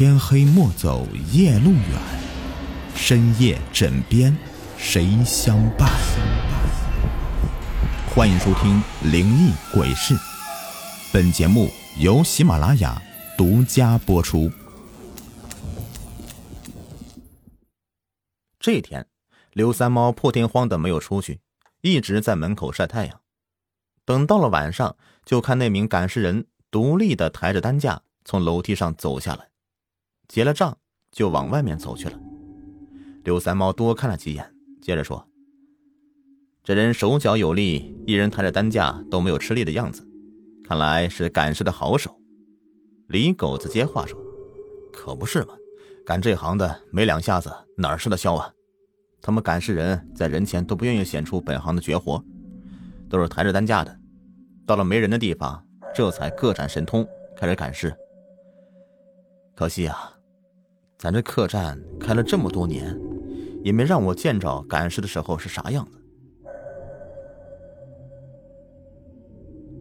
天黑莫走夜路远，深夜枕边谁相伴？欢迎收听《灵异鬼事》，本节目由喜马拉雅独家播出。这天，刘三猫破天荒的没有出去，一直在门口晒太阳。等到了晚上，就看那名赶尸人独立的抬着担架从楼梯上走下来。结了账，就往外面走去了。刘三猫多看了几眼，接着说：“这人手脚有力，一人抬着担架都没有吃力的样子，看来是赶尸的好手。”李狗子接话说：“可不是嘛，干这行的没两下子哪吃得消啊？他们赶尸人在人前都不愿意显出本行的绝活，都是抬着担架的，到了没人的地方，这才各展神通，开始赶尸。可惜啊。”咱这客栈开了这么多年，也没让我见着赶尸的时候是啥样子。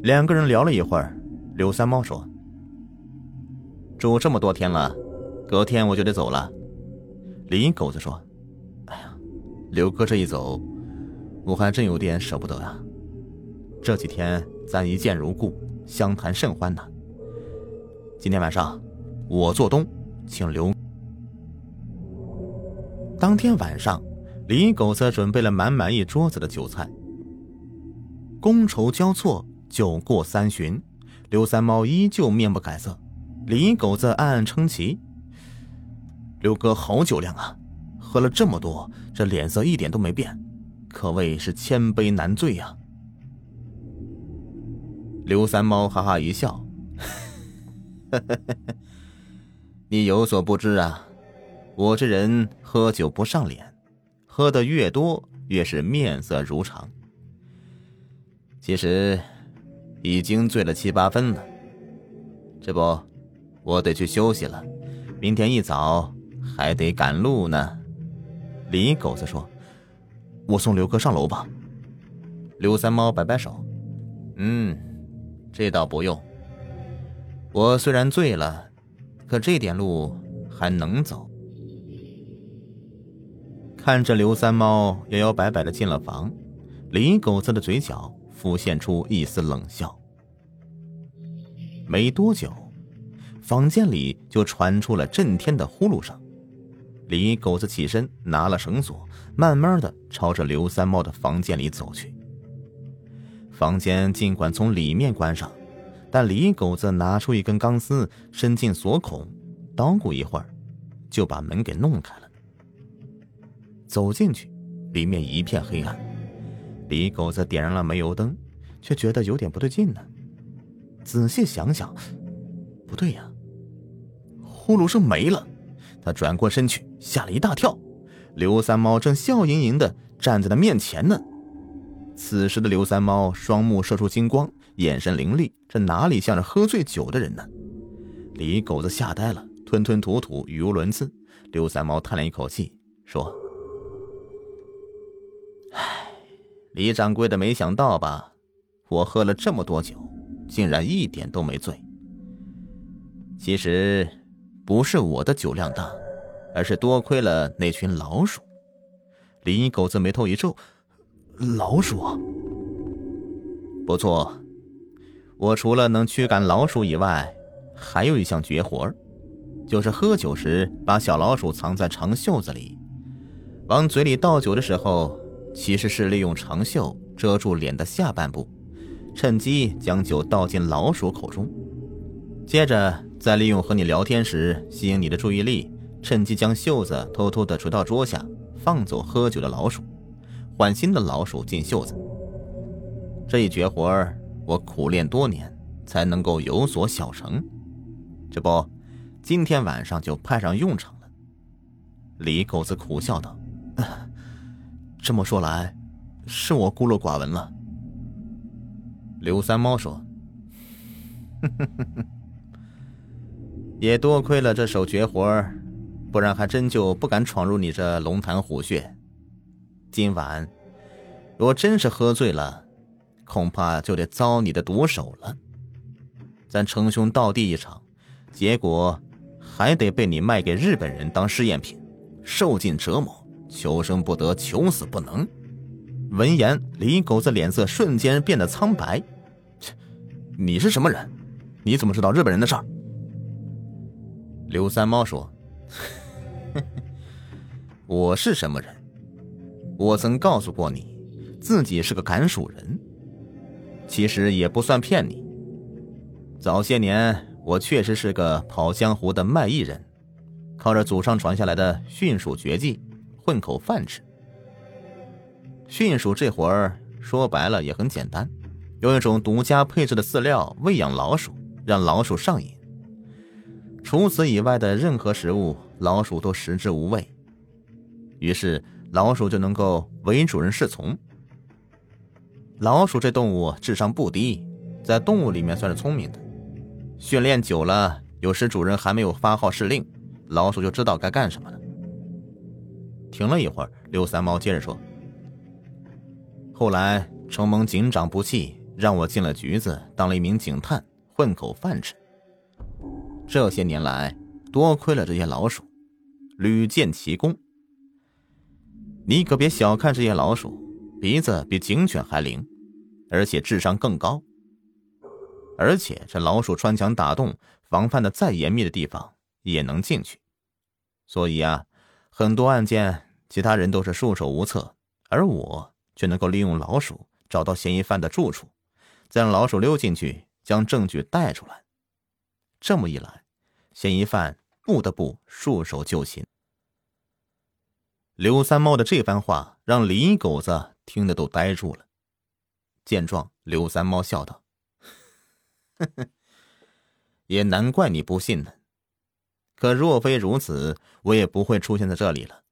两个人聊了一会儿，刘三猫说：“住这么多天了，隔天我就得走了。”李狗子说：“哎呀，刘哥这一走，我还真有点舍不得啊。这几天咱一见如故，相谈甚欢呢。今天晚上我做东，请刘。”当天晚上，李狗子准备了满满一桌子的酒菜。觥筹交错，酒过三巡，刘三猫依旧面不改色。李狗子暗暗称奇：“刘哥好酒量啊，喝了这么多，这脸色一点都没变，可谓是千杯难醉呀。”刘三猫哈哈一笑：“ 你有所不知啊。”我这人喝酒不上脸，喝的越多越是面色如常。其实已经醉了七八分了。这不，我得去休息了，明天一早还得赶路呢。李狗子说：“我送刘哥上楼吧。”刘三猫摆摆手：“嗯，这倒不用。我虽然醉了，可这点路还能走。”看着刘三猫摇摇摆摆的进了房，李狗子的嘴角浮现出一丝冷笑。没多久，房间里就传出了震天的呼噜声。李狗子起身拿了绳索，慢慢的朝着刘三猫的房间里走去。房间尽管从里面关上，但李狗子拿出一根钢丝，伸进锁孔，捣鼓一会儿，就把门给弄开了。走进去，里面一片黑暗。李狗子点燃了煤油灯，却觉得有点不对劲呢。仔细想想，不对呀，呼噜声没了。他转过身去，吓了一大跳。刘三猫正笑盈盈的站在他面前呢。此时的刘三猫双目射出金光，眼神凌厉，这哪里像是喝醉酒的人呢？李狗子吓呆了，吞吞吐吐，语无伦次。刘三猫叹了一口气，说。李掌柜的，没想到吧？我喝了这么多酒，竟然一点都没醉。其实不是我的酒量大，而是多亏了那群老鼠。李狗子眉头一皱：“老鼠？不错，我除了能驱赶老鼠以外，还有一项绝活，就是喝酒时把小老鼠藏在长袖子里，往嘴里倒酒的时候。”其实是利用长袖遮住脸的下半部，趁机将酒倒进老鼠口中，接着再利用和你聊天时吸引你的注意力，趁机将袖子偷偷的垂到桌下，放走喝酒的老鼠，换新的老鼠进袖子。这一绝活我苦练多年才能够有所小成，这不，今天晚上就派上用场了。李狗子苦笑道。这么说来，是我孤陋寡闻了。刘三猫说：“ 也多亏了这手绝活不然还真就不敢闯入你这龙潭虎穴。今晚若真是喝醉了，恐怕就得遭你的毒手了。咱称兄道弟一场，结果还得被你卖给日本人当试验品，受尽折磨，求生不得，求死不能。闻言，李狗子脸色瞬间变得苍白。切，你是什么人？你怎么知道日本人的事儿？刘三猫说：“ 我是什么人？我曾告诉过你，自己是个赶鼠人。其实也不算骗你。早些年，我确实是个跑江湖的卖艺人，靠着祖上传下来的驯鼠绝技，混口饭吃。”驯鼠这活儿说白了也很简单，用一种独家配置的饲料喂养老鼠，让老鼠上瘾。除此以外的任何食物，老鼠都食之无味，于是老鼠就能够为主人侍从。老鼠这动物智商不低，在动物里面算是聪明的。训练久了，有时主人还没有发号施令，老鼠就知道该干什么了。停了一会儿，刘三毛接着说。后来承蒙警长不弃，让我进了局子，当了一名警探，混口饭吃。这些年来，多亏了这些老鼠，屡建奇功。你可别小看这些老鼠，鼻子比警犬还灵，而且智商更高。而且这老鼠穿墙打洞，防范的再严密的地方也能进去。所以啊，很多案件其他人都是束手无策，而我。却能够利用老鼠找到嫌疑犯的住处，再让老鼠溜进去，将证据带出来。这么一来，嫌疑犯不得不束手就擒。刘三猫的这番话让李狗子听得都呆住了。见状，刘三猫笑道：“呵 呵也难怪你不信呢。可若非如此，我也不会出现在这里了。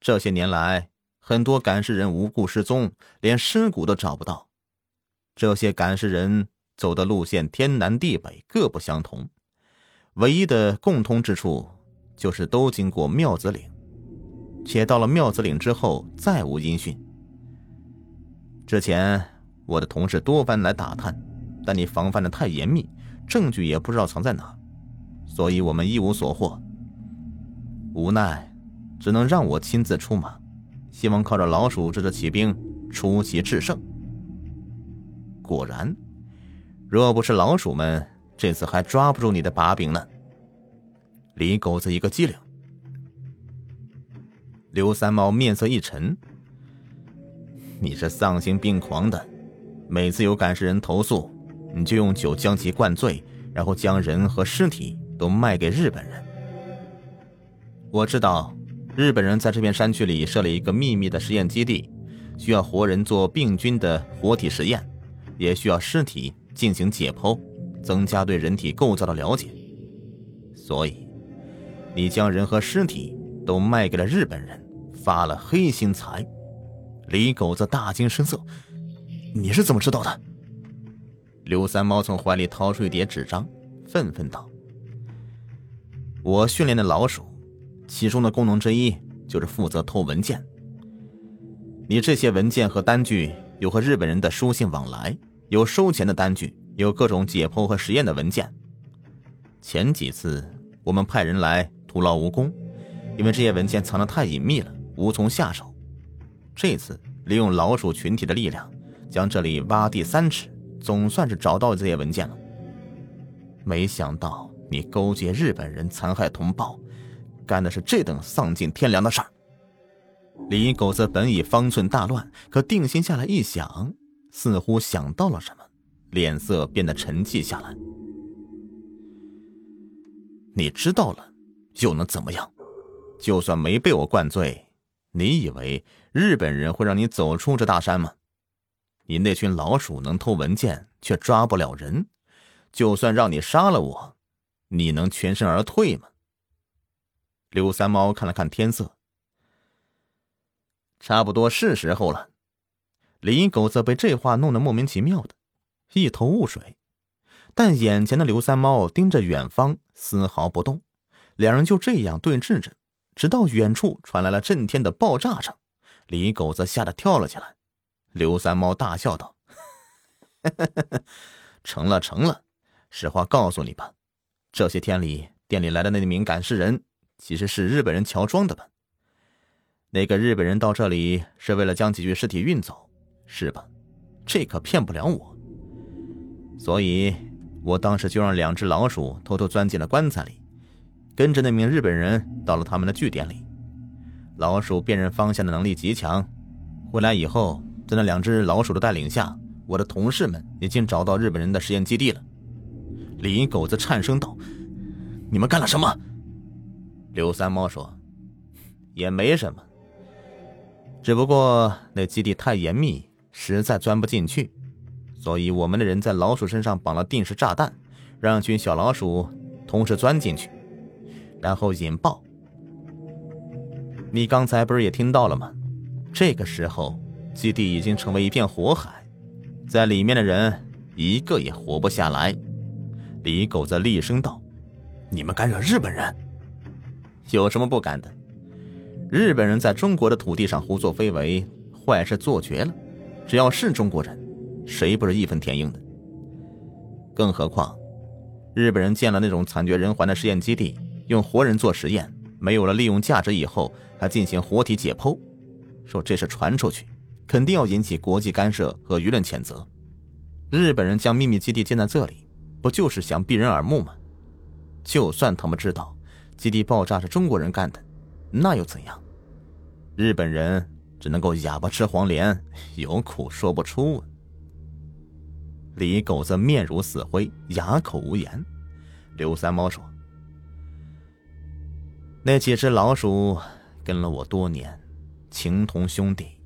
这些年来。”很多赶尸人无故失踪，连尸骨都找不到。这些赶尸人走的路线天南地北，各不相同，唯一的共通之处就是都经过庙子岭，且到了庙子岭之后再无音讯。之前我的同事多番来打探，但你防范的太严密，证据也不知道藏在哪，所以我们一无所获。无奈，只能让我亲自出马。希望靠着老鼠这支骑兵出奇制胜。果然，若不是老鼠们，这次还抓不住你的把柄呢。李狗子一个机灵，刘三毛面色一沉：“你是丧心病狂的，每次有赶尸人投诉，你就用酒将其灌醉，然后将人和尸体都卖给日本人。我知道。”日本人在这片山区里设了一个秘密的实验基地，需要活人做病菌的活体实验，也需要尸体进行解剖，增加对人体构造的了解。所以，你将人和尸体都卖给了日本人，发了黑心财。李狗子大惊失色：“你是怎么知道的？”刘三猫从怀里掏出一叠纸张，愤愤道：“我训练的老鼠。”其中的功能之一就是负责偷文件。你这些文件和单据有和日本人的书信往来，有收钱的单据，有各种解剖和实验的文件。前几次我们派人来徒劳无功，因为这些文件藏得太隐秘了，无从下手。这次利用老鼠群体的力量，将这里挖地三尺，总算是找到这些文件了。没想到你勾结日本人，残害同胞。干的是这等丧尽天良的事儿。李狗子本已方寸大乱，可定心下来一想，似乎想到了什么，脸色变得沉寂下来。你知道了，又能怎么样？就算没被我灌醉，你以为日本人会让你走出这大山吗？你那群老鼠能偷文件，却抓不了人。就算让你杀了我，你能全身而退吗？刘三猫看了看天色，差不多是时候了。李狗子被这话弄得莫名其妙的，一头雾水。但眼前的刘三猫盯着远方，丝毫不动。两人就这样对峙着，直到远处传来了震天的爆炸声。李狗子吓得跳了起来。刘三猫大笑道：“ 成了，成了。实话告诉你吧，这些天里……”店里来的那名赶尸人其实是日本人乔装的吧？那个日本人到这里是为了将几具尸体运走，是吧？这可骗不了我。所以，我当时就让两只老鼠偷偷钻进了棺材里，跟着那名日本人到了他们的据点里。老鼠辨认方向的能力极强，回来以后，在那两只老鼠的带领下，我的同事们已经找到日本人的实验基地了。李狗子颤声道：“你们干了什么？”刘三猫说：“也没什么，只不过那基地太严密，实在钻不进去，所以我们的人在老鼠身上绑了定时炸弹，让群小老鼠同时钻进去，然后引爆。你刚才不是也听到了吗？这个时候，基地已经成为一片火海，在里面的人一个也活不下来。”李狗子厉声道：“你们敢惹日本人？有什么不敢的？日本人在中国的土地上胡作非为，坏事做绝了。只要是中国人，谁不是义愤填膺的？更何况，日本人建了那种惨绝人寰的实验基地，用活人做实验，没有了利用价值以后，还进行活体解剖，说这事传出去，肯定要引起国际干涉和舆论谴责。日本人将秘密基地建在这里。”不就是想避人耳目吗？就算他们知道基地爆炸是中国人干的，那又怎样？日本人只能够哑巴吃黄连，有苦说不出。李狗子面如死灰，哑口无言。刘三猫说：“那几只老鼠跟了我多年，情同兄弟。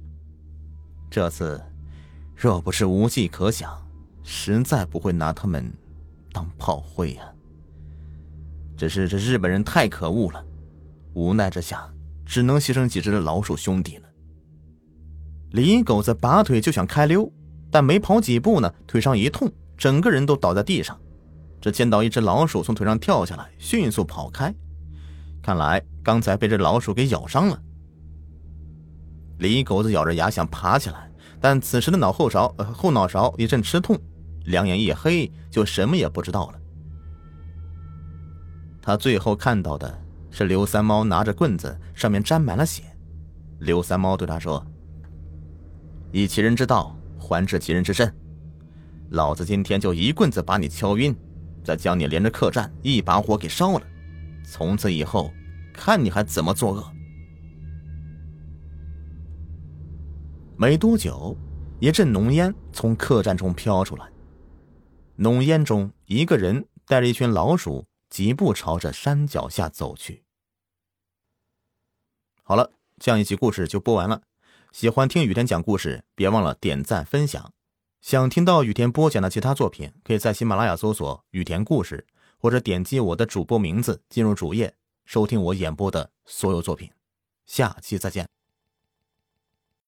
这次若不是无计可想，实在不会拿他们。”当炮灰呀！只是这日本人太可恶了，无奈之下，只能牺牲几只老鼠兄弟了。李狗子拔腿就想开溜，但没跑几步呢，腿上一痛，整个人都倒在地上。只见到一只老鼠从腿上跳下来，迅速跑开，看来刚才被这老鼠给咬伤了。李狗子咬着牙想爬起来，但此时的脑后勺呃后脑勺一阵吃痛。两眼一黑，就什么也不知道了。他最后看到的是刘三猫拿着棍子，上面沾满了血。刘三猫对他说：“以其人之道还治其人之身，老子今天就一棍子把你敲晕，再将你连着客栈一把火给烧了。从此以后，看你还怎么作恶。”没多久，一阵浓烟从客栈中飘出来。浓烟中，一个人带着一群老鼠，疾步朝着山脚下走去。好了，这样一集故事就播完了。喜欢听雨天讲故事，别忘了点赞分享。想听到雨天播讲的其他作品，可以在喜马拉雅搜索“雨田故事”，或者点击我的主播名字进入主页，收听我演播的所有作品。下期再见。